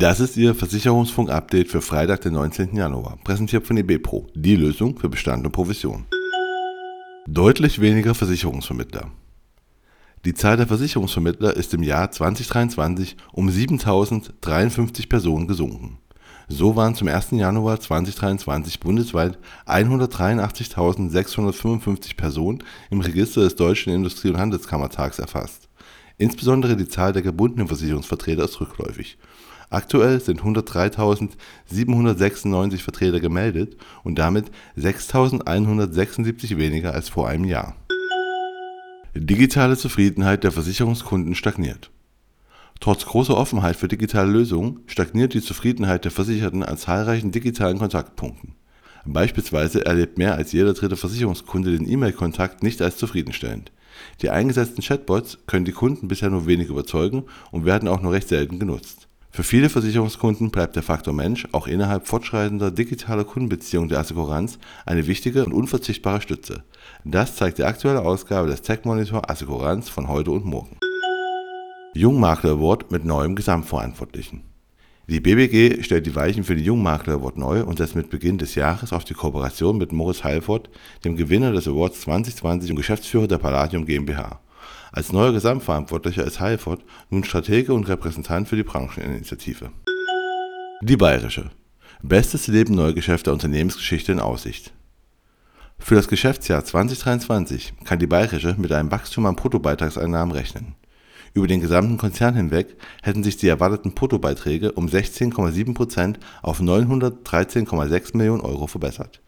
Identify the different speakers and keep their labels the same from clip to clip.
Speaker 1: Das ist Ihr Versicherungsfunk-Update für Freitag, den 19. Januar, präsentiert von eBPro, die Lösung für Bestand und Provision. Deutlich weniger Versicherungsvermittler. Die Zahl der Versicherungsvermittler ist im Jahr 2023 um 7053 Personen gesunken. So waren zum 1. Januar 2023 bundesweit 183.655 Personen im Register des Deutschen Industrie- und Handelskammertags erfasst. Insbesondere die Zahl der gebundenen Versicherungsvertreter ist rückläufig. Aktuell sind 103.796 Vertreter gemeldet und damit 6.176 weniger als vor einem Jahr. Digitale Zufriedenheit der Versicherungskunden stagniert. Trotz großer Offenheit für digitale Lösungen stagniert die Zufriedenheit der Versicherten an zahlreichen digitalen Kontaktpunkten. Beispielsweise erlebt mehr als jeder dritte Versicherungskunde den E-Mail-Kontakt nicht als zufriedenstellend. Die eingesetzten Chatbots können die Kunden bisher nur wenig überzeugen und werden auch nur recht selten genutzt. Für viele Versicherungskunden bleibt der Faktor Mensch auch innerhalb fortschreitender digitaler Kundenbeziehungen der Assekuranz eine wichtige und unverzichtbare Stütze. Das zeigt die aktuelle Ausgabe des Tech Monitor Assekuranz von heute und morgen. Jungmakler Award mit neuem Gesamtverantwortlichen. Die BBG stellt die Weichen für den Jungmakler Award neu und setzt mit Beginn des Jahres auf die Kooperation mit Moritz Heilfort, dem Gewinner des Awards 2020 und Geschäftsführer der Palladium GmbH. Als neuer Gesamtverantwortlicher ist Heilfort nun Stratege und Repräsentant für die Brancheninitiative. Die Bayerische. Bestes Leben neuer Geschäfte der Unternehmensgeschichte in Aussicht. Für das Geschäftsjahr 2023 kann die Bayerische mit einem Wachstum an Bruttobeitragseinnahmen rechnen. Über den gesamten Konzern hinweg hätten sich die erwarteten Bruttobeiträge um 16,7% auf 913,6 Millionen Euro verbessert.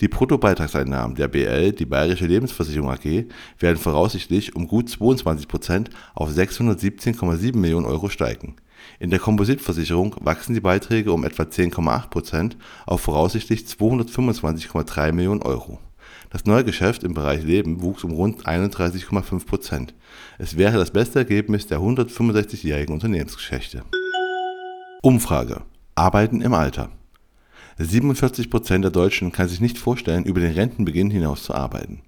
Speaker 1: Die Bruttobeitragseinnahmen der BL, die Bayerische Lebensversicherung AG, werden voraussichtlich um gut 22% auf 617,7 Millionen Euro steigen. In der Kompositversicherung wachsen die Beiträge um etwa 10,8% auf voraussichtlich 225,3 Millionen Euro das Neugeschäft im Bereich Leben wuchs um rund 31,5 Prozent. Es wäre das beste Ergebnis der 165-jährigen Unternehmensgeschichte. Umfrage: Arbeiten im Alter. 47 Prozent der Deutschen kann sich nicht vorstellen, über den Rentenbeginn hinaus zu arbeiten.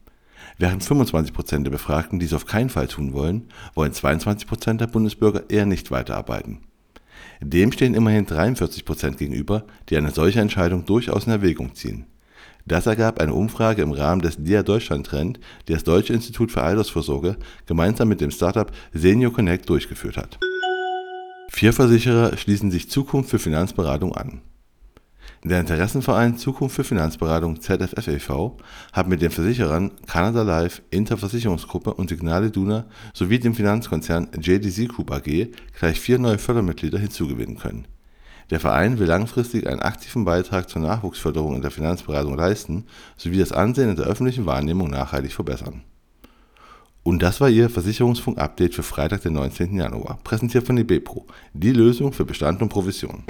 Speaker 1: Während 25 Prozent der Befragten dies auf keinen Fall tun wollen, wollen 22 Prozent der Bundesbürger eher nicht weiterarbeiten. Dem stehen immerhin 43 Prozent gegenüber, die eine solche Entscheidung durchaus in Erwägung ziehen. Das ergab eine Umfrage im Rahmen des DIA Deutschland Trend, die das Deutsche Institut für Altersvorsorge gemeinsam mit dem Startup Senior Connect durchgeführt hat. Vier Versicherer schließen sich Zukunft für Finanzberatung an. Der Interessenverein Zukunft für Finanzberatung ZFF e.V. hat mit den Versicherern Canada Life, Interversicherungsgruppe und Signale Duna sowie dem Finanzkonzern JDC Group AG gleich vier neue Fördermitglieder hinzugewinnen können der Verein will langfristig einen aktiven Beitrag zur Nachwuchsförderung in der Finanzberatung leisten sowie das Ansehen in der öffentlichen Wahrnehmung nachhaltig verbessern. Und das war Ihr Versicherungsfunk-Update für Freitag, den 19. Januar, präsentiert von eBepro, die Lösung für Bestand und Provision.